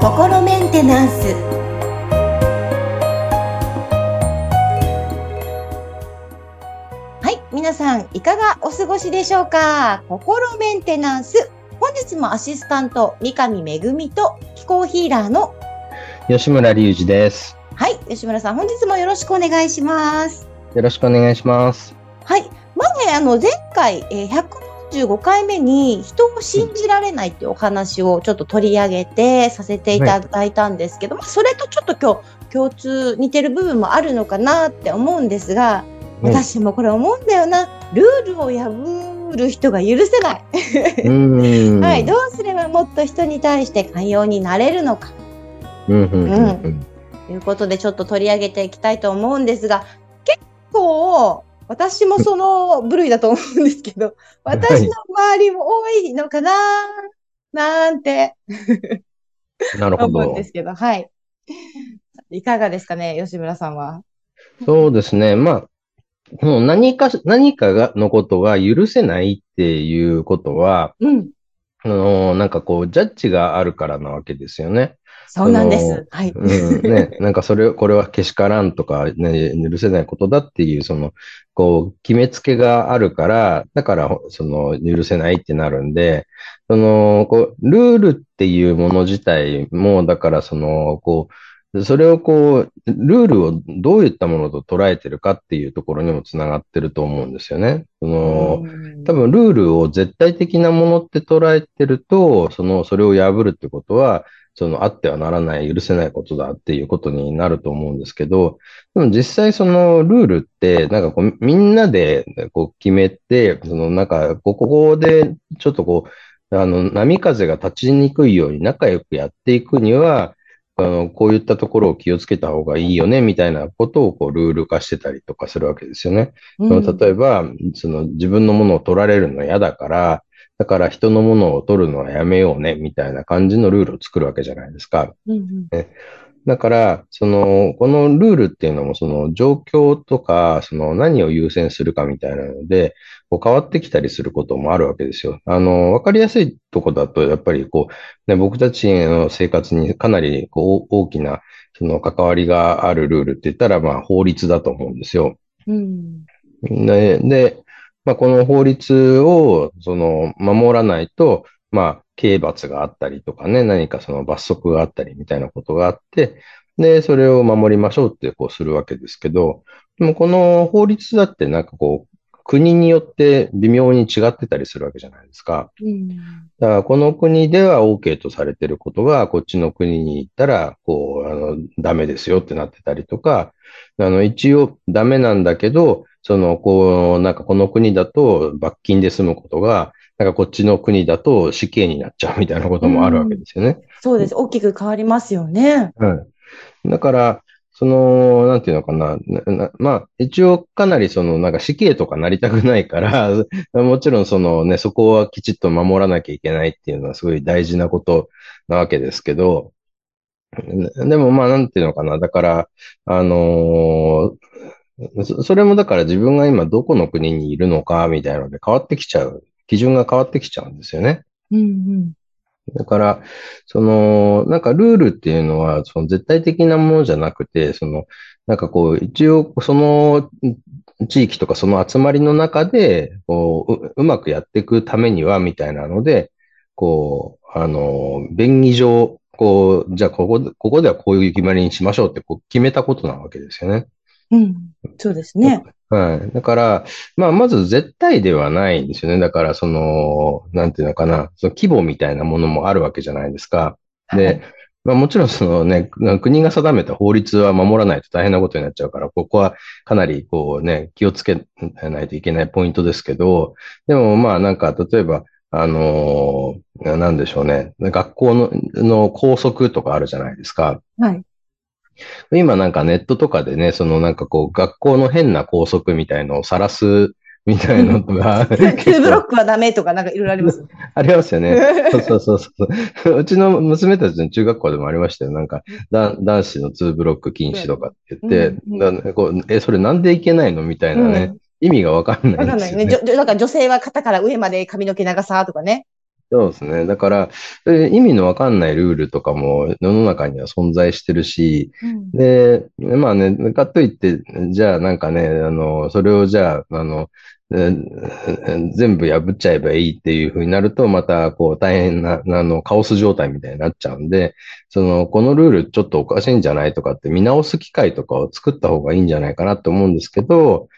心メンテナンス。はい皆さんいかがお過ごしでしょうか？心メンテナンス。本日もアシスタント三上恵と気候ヒーラーの吉村隆二です。はい吉村さん本日もよろしくお願いします。よろしくお願いします。はい前あの前回、えー、145回目に人を信じられないっていうお話をちょっと取り上げてさせていただいたんですけど、はい、まあ、それとちょっと今日共通似てる部分もあるのかなって思うんですが、私もこれ思うんだよな。ルールを破る人が許せない。はい。どうすればもっと人に対して寛容になれるのか。うん。ということでちょっと取り上げていきたいと思うんですが、結構、私もその部類だと思うんですけど、私の周りも多いのかななんてなるほど。思うんですけど、はい。いかがですかね、吉村さんは。そうですね。まあ、もう何か、何かが、のことが許せないっていうことは、うん。あの、なんかこう、ジャッジがあるからなわけですよね。そうなんです。はい。うん、ね、なんかそれ、これはけしからんとか、ね、許せないことだっていう、その、こう、決めつけがあるから、だから、その、許せないってなるんで、その、こう、ルールっていうもの自体も、だから、その、こう、それをこう、ルールをどういったものと捉えてるかっていうところにもつながってると思うんですよね。その、多分ルールを絶対的なものって捉えてると、その、それを破るってことは、そのあってはならない、許せないことだっていうことになると思うんですけど、でも実際そのルールって、なんかこう、みんなでこう決めて、そのなんか、ここでちょっとこう、あの、波風が立ちにくいように仲良くやっていくには、あの、こういったところを気をつけた方がいいよね、みたいなことをこうルール化してたりとかするわけですよね。うん、例えば、その自分のものを取られるの嫌だから、だから人のものを取るのはやめようね、みたいな感じのルールを作るわけじゃないですか。うんうんだから、その、このルールっていうのも、その状況とか、その何を優先するかみたいなので、こう変わってきたりすることもあるわけですよ。あの、わかりやすいとこだと、やっぱりこう、ね、僕たちの生活にかなりこう大きな、その関わりがあるルールって言ったら、まあ法律だと思うんですよ。うん、でで、まあ、この法律を、その、守らないと、まあ、刑罰があったりとかね、何かその罰則があったりみたいなことがあって、で、それを守りましょうってこうするわけですけど、でもこの法律だってなんかこう、国によって微妙に違ってたりするわけじゃないですか。うん、だからこの国では OK とされてることが、こっちの国に行ったら、こう、あの、ダメですよってなってたりとか、あの、一応ダメなんだけど、その、こう、なんかこの国だと罰金で済むことが、なんかこっちの国だと死刑になっちゃうみたいなこともあるわけですよね。うん、そうです。大きく変わりますよね。はい。だから、その、なんていうのかな。なまあ、一応かなりその、なんか死刑とかなりたくないから、もちろんそのね、そこはきちっと守らなきゃいけないっていうのはすごい大事なことなわけですけど、でもまあ、なんていうのかな。だから、あのーそれもだから自分が今どこの国にいるのかみたいなので変わってきちゃう。基準が変わってきちゃうんですよね。うんうん。だから、その、なんかルールっていうのは、その絶対的なものじゃなくて、その、なんかこう、一応、その地域とかその集まりの中で、こう、うまくやっていくためには、みたいなので、こう、あの、便宜上、こう、じゃあここで、ここではこういう決まりにしましょうってこう決めたことなわけですよね。うん。そうですね。はい。だから、まあ、まず絶対ではないんですよね。だから、その、なんていうのかな、その規模みたいなものもあるわけじゃないですか。で、はい、まあ、もちろんそのね、国が定めた法律は守らないと大変なことになっちゃうから、ここはかなりこうね、気をつけないといけないポイントですけど、でもまあなんか例えば、あのー、なんでしょうね、学校のの校則とかあるじゃないですか。はい。今なんかネットとかでね、そのなんかこう学校の変な校則みたいのを晒す みたいなのが。ツーブロックはダメとかなんかいろいろあります。ありますよね。そうそうそうそう。うちの娘たちの中学校でもありましたよ。なんか、男子のツーブロック禁止とかって言って、うんうん、こうえ、それなんでいけないのみたいなね、意味がわかんないわかんないね。から女性は肩から上まで髪の毛長さとかね。そうですね。だから、意味のわかんないルールとかも世の中には存在してるし、で、まあね、かといって、じゃあなんかね、あの、それをじゃあ、あの、え全部破っちゃえばいいっていう風になると、またこう大変な、あの、カオス状態みたいになっちゃうんで、その、このルールちょっとおかしいんじゃないとかって見直す機会とかを作った方がいいんじゃないかなと思うんですけど、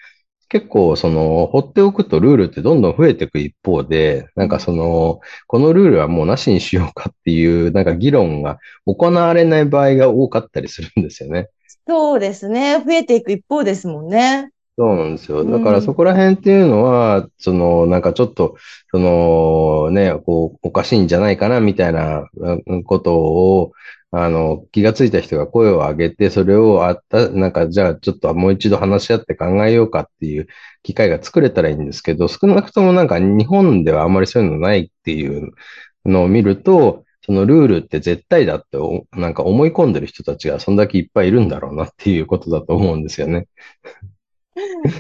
結構その、放っておくとルールってどんどん増えていく一方で、なんかその、このルールはもうなしにしようかっていう、なんか議論が行われない場合が多かったりするんですよね。そうですね。増えていく一方ですもんね。そうなんですよ。うんだからそこら辺っていうのは、その、なんかちょっと、その、ね、こう、おかしいんじゃないかな、みたいなうんことを、あの、気がついた人が声を上げて、それをあった、なんか、じゃあちょっともう一度話し合って考えようかっていう機会が作れたらいいんですけど、少なくともなんか日本ではあんまりそういうのないっていうのを見ると、そのルールって絶対だって、なんか思い込んでる人たちがそんだけいっぱいいるんだろうなっていうことだと思うんですよね。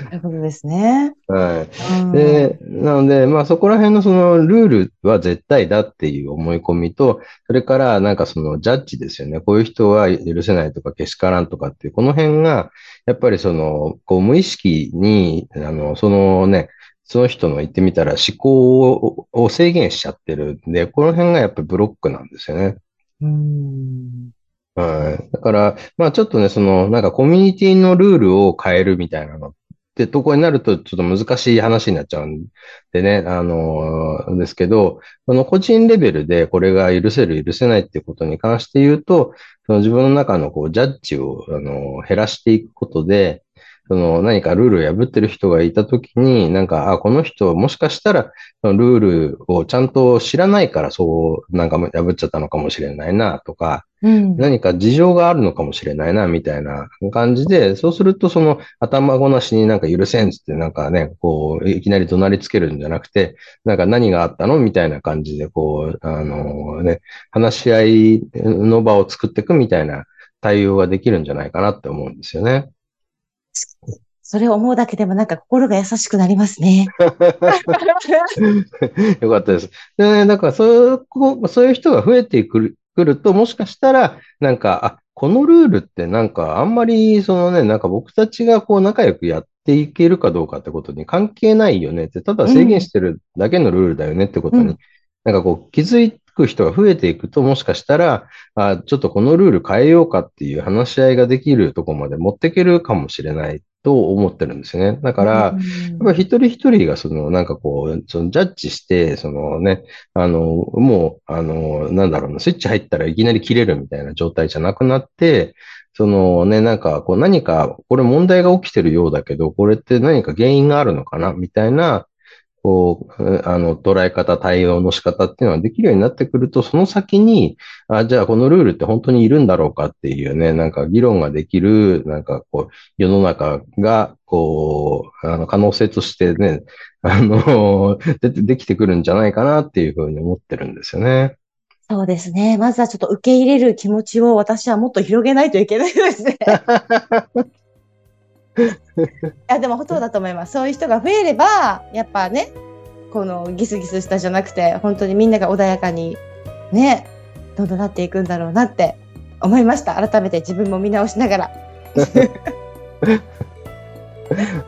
なるほどですね。はい。うんで、なので、まあそこら辺のそのルールは絶対だっていう思い込みと、それからなんかそのジャッジですよね。こういう人は許せないとかけしからんとかっていう、この辺が、やっぱりその、こう無意識に、あの、そのね、その人の言ってみたら思考をを制限しちゃってるんで、この辺がやっぱりブロックなんですよね。うんはい。だから、まあちょっとね、その、なんかコミュニティのルールを変えるみたいなのってとこになるとちょっと難しい話になっちゃうんでね、あのーですけど、その個人レベルでこれが許せる、許せないってことに関して言うと、その自分の中のこうジャッジを、あのー減らしていくことで、その何かルールを破ってる人がいたときに、なんか、あ、この人もしかしたら、そのルールをちゃんと知らないからそう、なんか破っちゃったのかもしれないな、とか、うん何か事情があるのかもしれないな、みたいな感じで、そうするとその頭ごなしになんか許せんっつってなんかね、こう、いきなり怒鳴りつけるんじゃなくて、なんか何があったの？みたいな感じで、こう、あのね、話し合いの場を作っていくみたいな対応ができるんじゃないかなって思うんですよね。それを思うだけでもなんか心が優しくなりますね。よかったです。でね、だからそういうこう、そういう人が増えてくるくると、もしかしたら、なんか、あ、このルールってなんかあんまり、そのね、なんか僕たちがこう仲良くやっていけるかどうかってことに関係ないよねって、ただ制限してるだけのルールだよねってことに、うんなんかこう気づく人が増えていくと、もしかしたら、あ、ちょっとこのルール変えようかっていう話し合いができるところまで持っていけるかもしれないと思ってるんですよね。だから、やっぱり一人一人がその、なんかこう、そのジャッジして、そのね、あの、もう、あの、なんだろうな、スイッチ入ったらいきなり切れるみたいな状態じゃなくなって、そのね、なんかこう何か、これ問題が起きてるようだけど、これって何か原因があるのかなみたいな、こう、あの、捉え方、対応の仕方っていうのができるようになってくると、その先に、あ、じゃあこのルールって本当にいるんだろうかっていうね、なんか議論ができる、なんかこう、世の中が、こう、あの、可能性としてね、あの、で、できてくるんじゃないかなっていうふうに思ってるんですよね。そうですね。まずはちょっと受け入れる気持ちを私はもっと広げないといけないですね。いや、でも本当だと思います。そういう人が増えれば、やっぱね、このギスギスしたじゃなくて、本当にみんなが穏やかにね、どんどんなっていくんだろうなって思いました。改めて自分も見直しながら。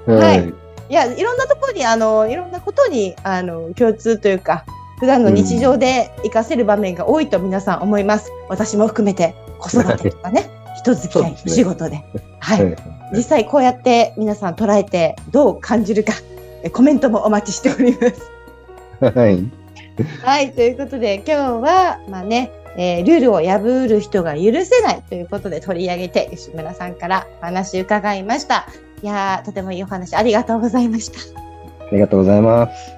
はいいや、いろんなところに、あの、いろんなことに、あの、共通というか、普段の日常で活かせる場面が多いと皆さん思います。私も含めて、子育てとかね、人付き合い、ねお仕事で。はい。はい実際こうやって皆さん捉えてどう感じるか、えコメントもお待ちしております。はい。はい、ということで今日は、まあね、えールールを破る人が許せないということで取り上げて吉村さんからお話伺いました。いやー、とてもいいお話ありがとうございました。ありがとうございます。